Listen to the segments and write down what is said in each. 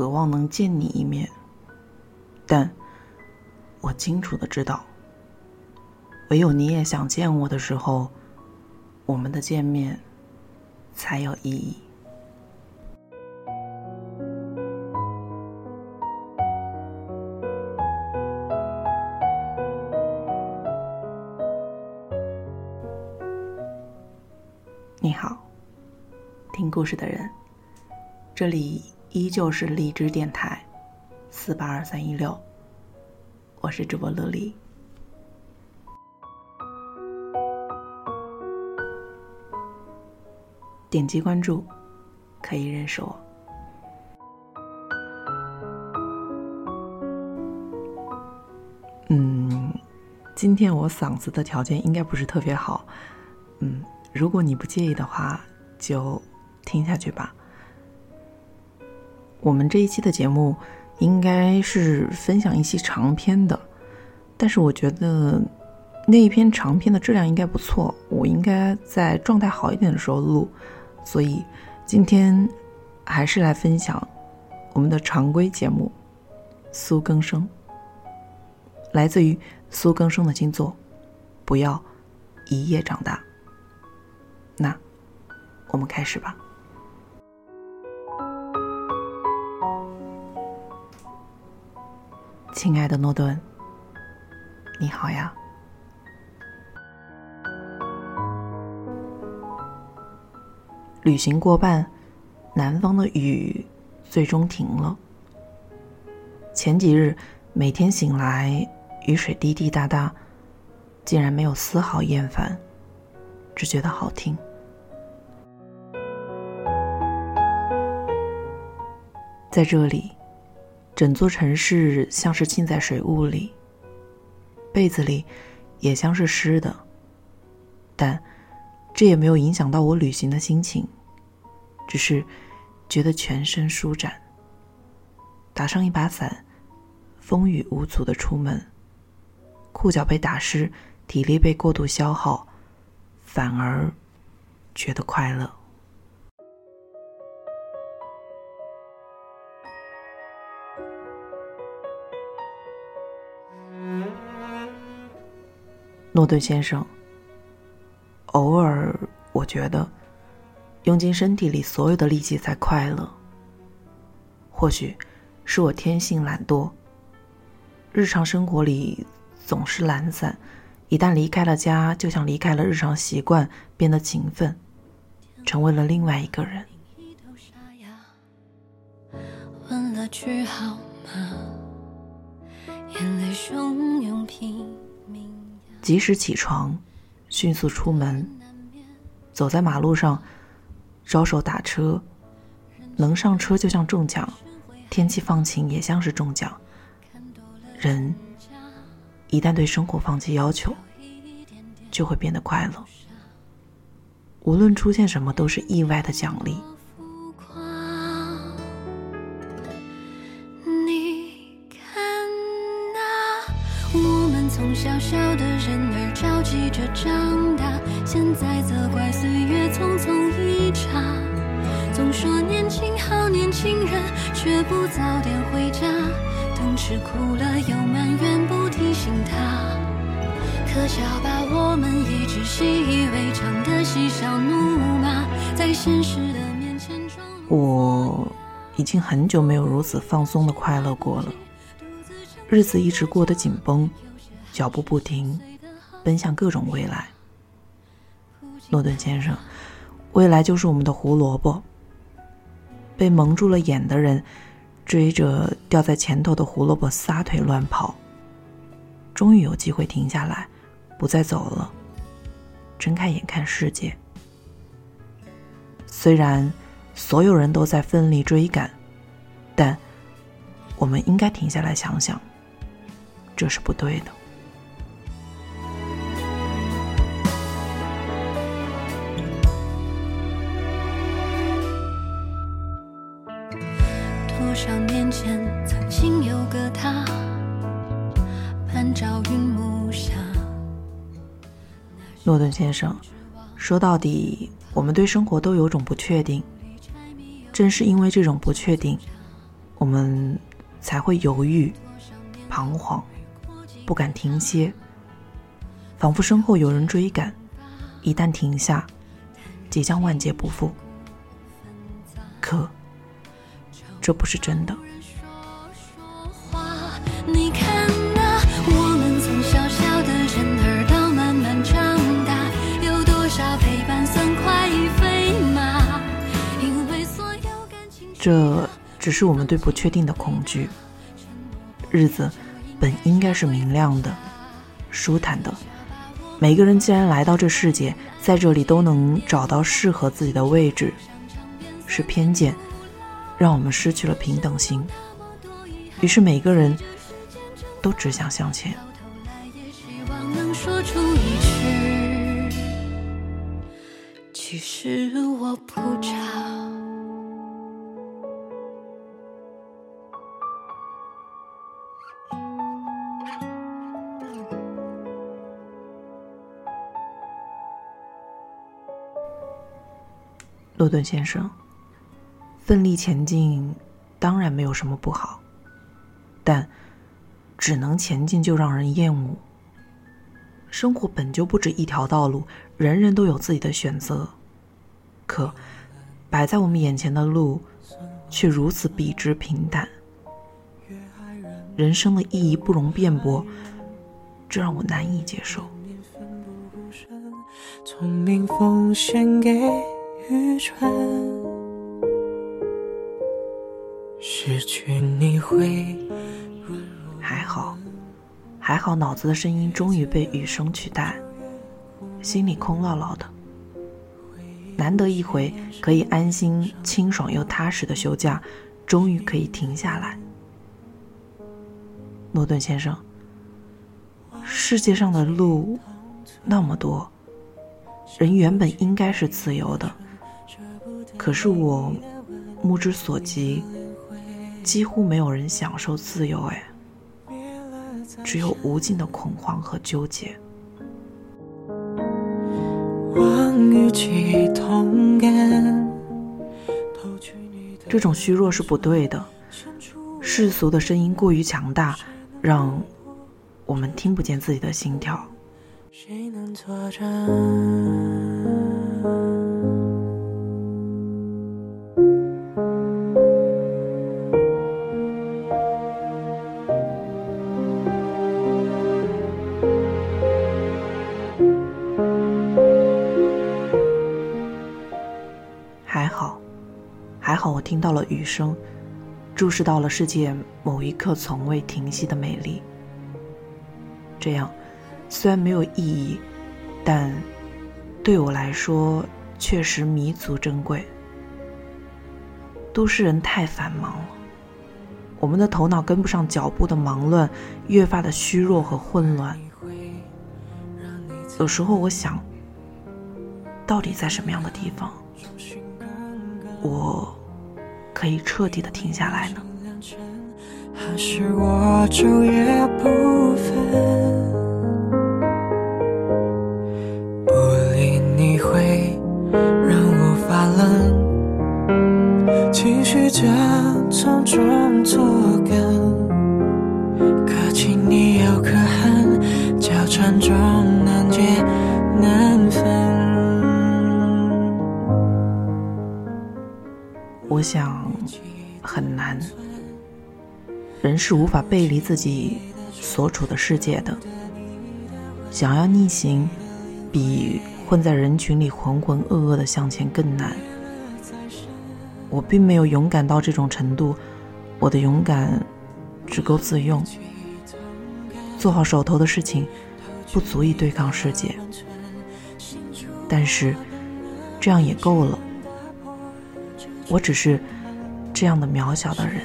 渴望能见你一面，但我清楚的知道，唯有你也想见我的时候，我们的见面才有意义。你好，听故事的人，这里依旧是荔枝电台，四八二三一六，我是主播乐丽。点击关注，可以认识我。嗯，今天我嗓子的条件应该不是特别好，嗯。如果你不介意的话，就听下去吧。我们这一期的节目应该是分享一期长篇的，但是我觉得那一篇长篇的质量应该不错，我应该在状态好一点的时候录，所以今天还是来分享我们的常规节目《苏更生》，来自于苏更生的新作《不要一夜长大》。那，我们开始吧。亲爱的诺顿，你好呀。旅行过半，南方的雨最终停了。前几日每天醒来，雨水滴滴答答，竟然没有丝毫厌烦，只觉得好听。在这里，整座城市像是浸在水雾里，被子里也像是湿的，但这也没有影响到我旅行的心情，只是觉得全身舒展。打上一把伞，风雨无阻的出门，裤脚被打湿，体力被过度消耗，反而觉得快乐。诺顿先生，偶尔我觉得，用尽身体里所有的力气才快乐。或许是我天性懒惰，日常生活里总是懒散，一旦离开了家，就像离开了日常习惯，变得勤奋，成为了另外一个人。问了句好吗？眼泪汹涌拼命。及时起床，迅速出门，走在马路上，招手打车，能上车就像中奖，天气放晴也像是中奖。人一旦对生活放弃要求，就会变得快乐。无论出现什么，都是意外的奖励。长大，现在责怪岁月匆匆一刹。总说年轻好年轻人，却不早点回家。等吃苦了又埋怨不提醒他，可笑吧？我们一直习以为常的嬉笑怒骂，在现实的面前装。我已经很久没有如此放松的快乐过了，日子一直过得紧绷。脚步不停，奔向各种未来。诺顿先生，未来就是我们的胡萝卜。被蒙住了眼的人，追着掉在前头的胡萝卜撒腿乱跑，终于有机会停下来，不再走了，睁开眼看世界。虽然所有人都在奋力追赶，但我们应该停下来想想，这是不对的。诺顿先生，说到底，我们对生活都有种不确定。正是因为这种不确定，我们才会犹豫、彷徨，不敢停歇，仿佛身后有人追赶，一旦停下，即将万劫不复。可，这不是真的。这只是我们对不确定的恐惧。日子本应该是明亮的、舒坦的。每个人既然来到这世界，在这里都能找到适合自己的位置。是偏见，让我们失去了平等心。于是每个人都只想向前。其实我不差诺顿先生。奋力前进，当然没有什么不好，但只能前进就让人厌恶。生活本就不止一条道路，人人都有自己的选择，可摆在我们眼前的路却如此笔直平坦。人生的意义不容辩驳，这让我难以接受。聪明奉献给愚蠢。失去你会还好，还好，脑子的声音终于被雨声取代，心里空落落的。难得一回可以安心、清爽又踏实的休假，终于可以停下来。诺顿先生，世界上的路那么多，人原本应该是自由的，可是我目之所及。几乎没有人享受自由，哎，只有无尽的恐慌和纠结。这种虚弱是不对的，世俗的声音过于强大，让我们听不见自己的心跳。谁能作好，我听到了雨声，注视到了世界某一刻从未停息的美丽。这样，虽然没有意义，但对我来说确实弥足珍贵。都市人太繁忙了，我们的头脑跟不上脚步的忙乱，越发的虚弱和混乱。有时候我想，到底在什么样的地方，我？可以彻底的停下来呢？不分，不理你会让我发冷，情绪夹从中作梗，可亲你又可恨，交缠中难解难分。我想。人是无法背离自己所处的世界的。想要逆行，比混在人群里浑浑噩噩的向前更难。我并没有勇敢到这种程度，我的勇敢只够自用，做好手头的事情，不足以对抗世界。但是，这样也够了。我只是。这样的渺小的人，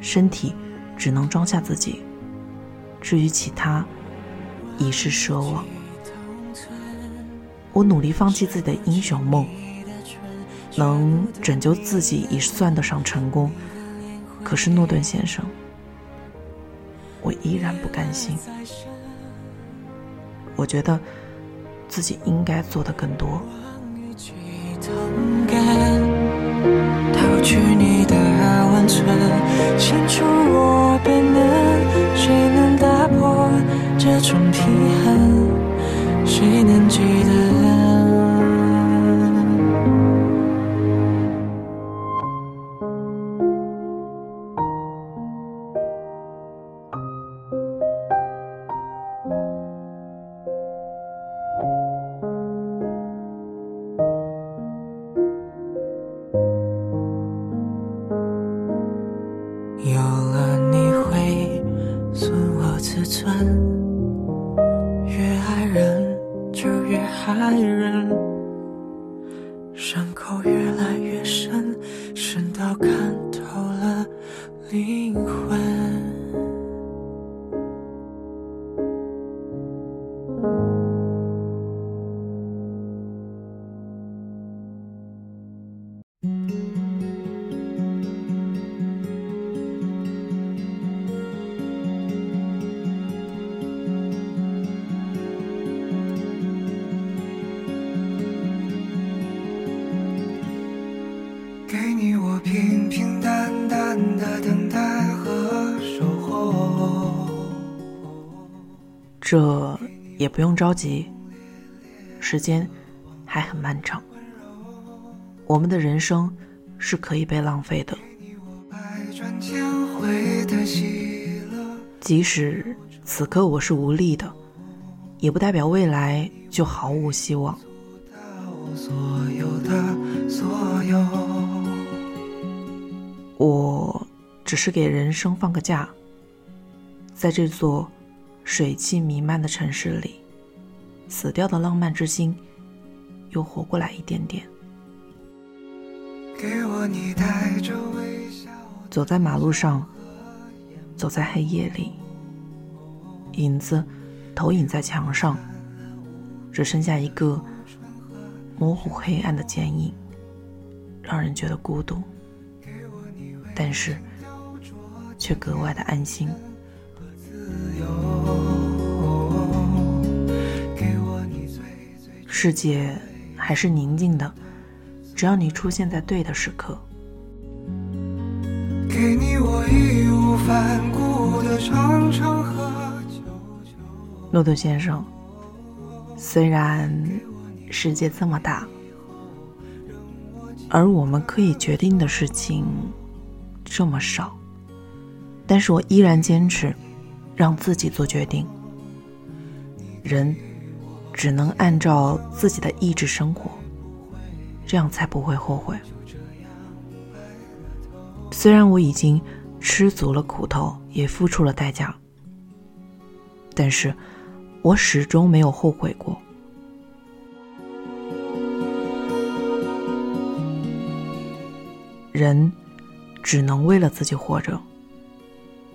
身体只能装下自己，至于其他，已是奢望。我努力放弃自己的英雄梦，能拯救自己已算得上成功。可是诺顿先生，我依然不甘心。我觉得自己应该做的更多。逃去你的温存，牵出我本能，谁能打破这种平衡？谁能记得？存。越爱人就越害人。平平淡淡的等待和守候这也不用着急，时间还很漫长。我们的人生是可以被浪费的，即使此刻我是无力的，也不代表未来就毫无希望。我只是给人生放个假，在这座。水汽弥漫的城市里，死掉的浪漫之心又活过来一点点。走在马路上，走在黑夜里，影子投影在墙上，只剩下一个模糊黑暗的剪影，让人觉得孤独，但是却格外的安心。世界还是宁静的，只要你出现在对的时刻。诺顿先生，虽然世界这么大，而我们可以决定的事情这么少，但是我依然坚持让自己做决定。人。只能按照自己的意志生活，这样才不会后悔。虽然我已经吃足了苦头，也付出了代价，但是我始终没有后悔过。人只能为了自己活着，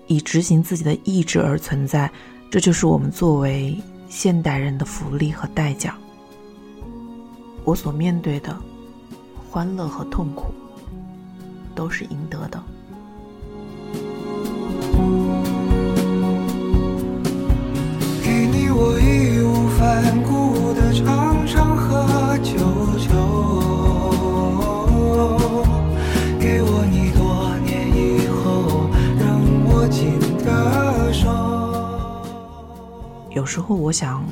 以执行自己的意志而存在，这就是我们作为。现代人的福利和代价，我所面对的欢乐和痛苦，都是应得的。给你我义无反顾的长长和久久，有时候我想，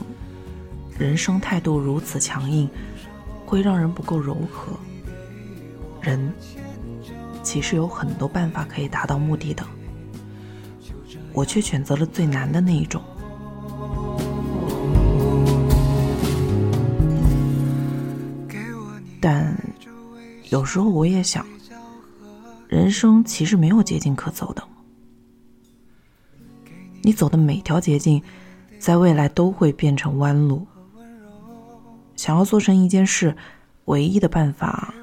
人生态度如此强硬，会让人不够柔和。人其实有很多办法可以达到目的的，我却选择了最难的那一种。但有时候我也想，人生其实没有捷径可走的，你走的每条捷径。在未来都会变成弯路。想要做成一件事，唯一的办法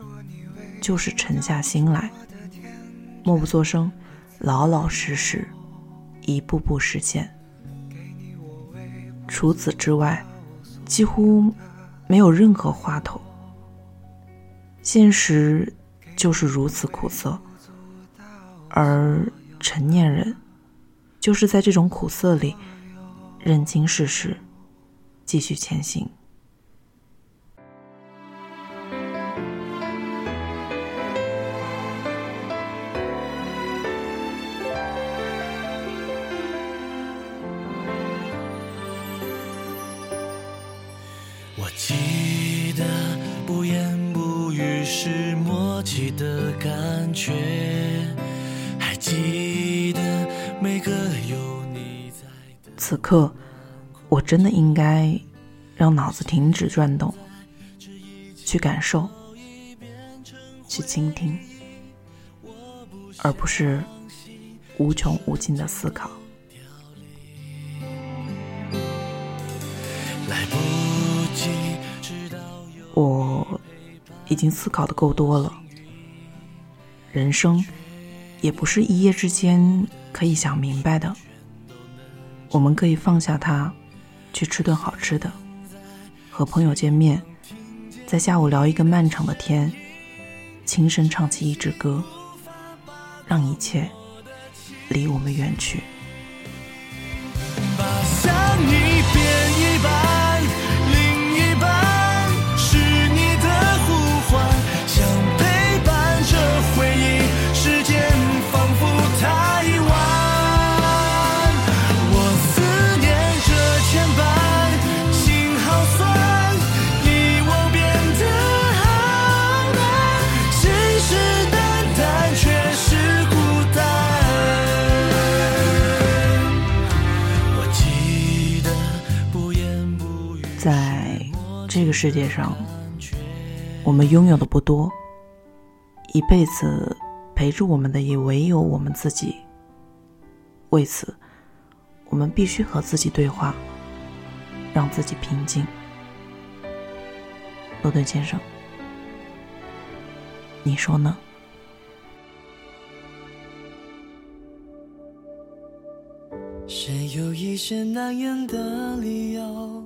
就是沉下心来，默不作声，老老实实，一步步实现。除此之外，几乎没有任何话头。现实就是如此苦涩，而成年人就是在这种苦涩里认清事实继续前行。我记得不言不语是默契的感觉此刻，我真的应该让脑子停止转动，去感受，去倾听，而不是无穷无尽的思考。我已经思考的够多了，人生也不是一夜之间可以想明白的。我们可以放下它，去吃顿好吃的，和朋友见面，在下午聊一个漫长的天，轻声唱起一支歌，让一切离我们远去。个世界上，我们拥有的不多，一辈子陪着我们的也唯有我们自己。为此，我们必须和自己对话，让自己平静。罗顿先生，你说呢？谁有一些难言的理由，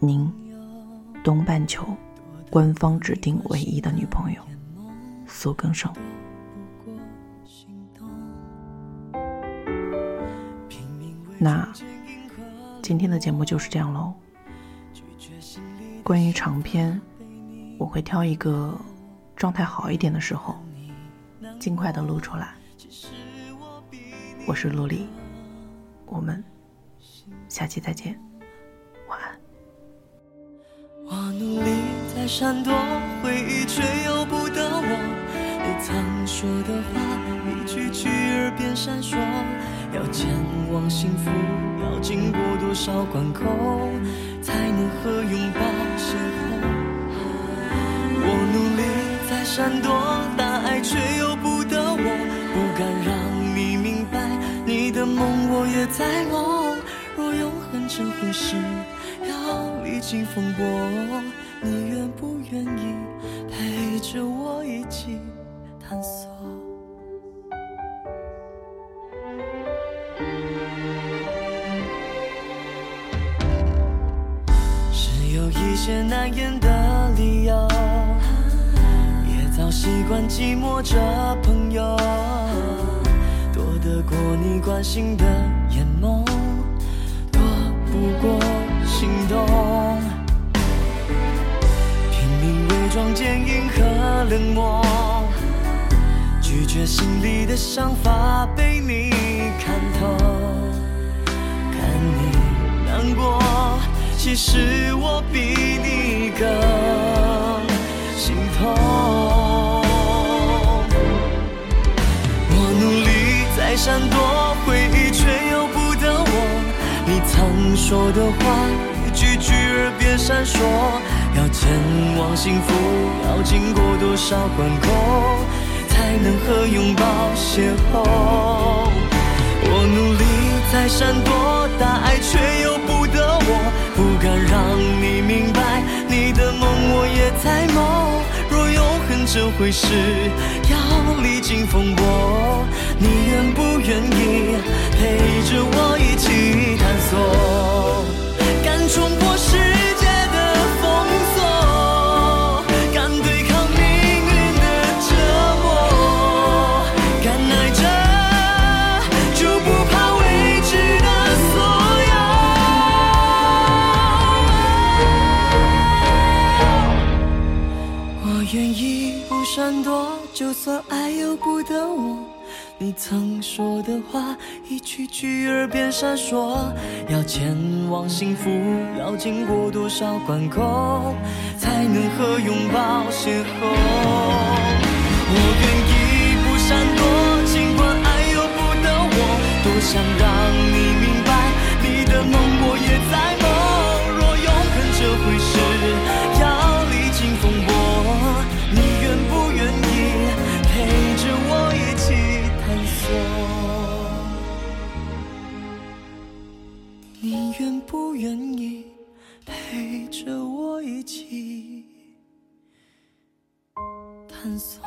您，东半球官方指定唯一的女朋友苏更生。那今天的节目就是这样喽。关于长篇，我会挑一个状态好一点的时候，尽快的录出来。我是陆离，我们下期再见，晚安。我努力在闪躲回忆，却由不得我。你曾说的话，一句句耳边闪烁。要前往幸福，要经过多少关口，才能和拥抱邂逅？我努力在闪躲但爱，却由不得我，不敢让你明白，你的梦我也在梦。这回事，要历经风波，你愿不愿意陪着我一起探索？是有一些难言的理由，也早习惯寂寞这朋友，躲得过你关心的眼眸，过心动。拼命伪装坚硬和冷漠，拒绝心里的想法被你看透。看你难过，其实我比你更心痛。我努力在闪躲回忆，却。你曾说的话，一句句耳边闪烁。要前往幸福，要经过多少关口，才能和拥抱邂逅？我努力在闪躲大爱，却由不得我，不敢让你明白，你的梦我也在梦。这回事，要历经风波，你愿不愿意陪着我一起探索？敢冲破世闪烁。要前往幸福，要经过多少关口，才能和拥抱邂逅？我愿意不闪躲，尽管爱由不得我。多想让你明白，你的梦我也在梦。若永恒这回事，要愿意陪着我一起探索？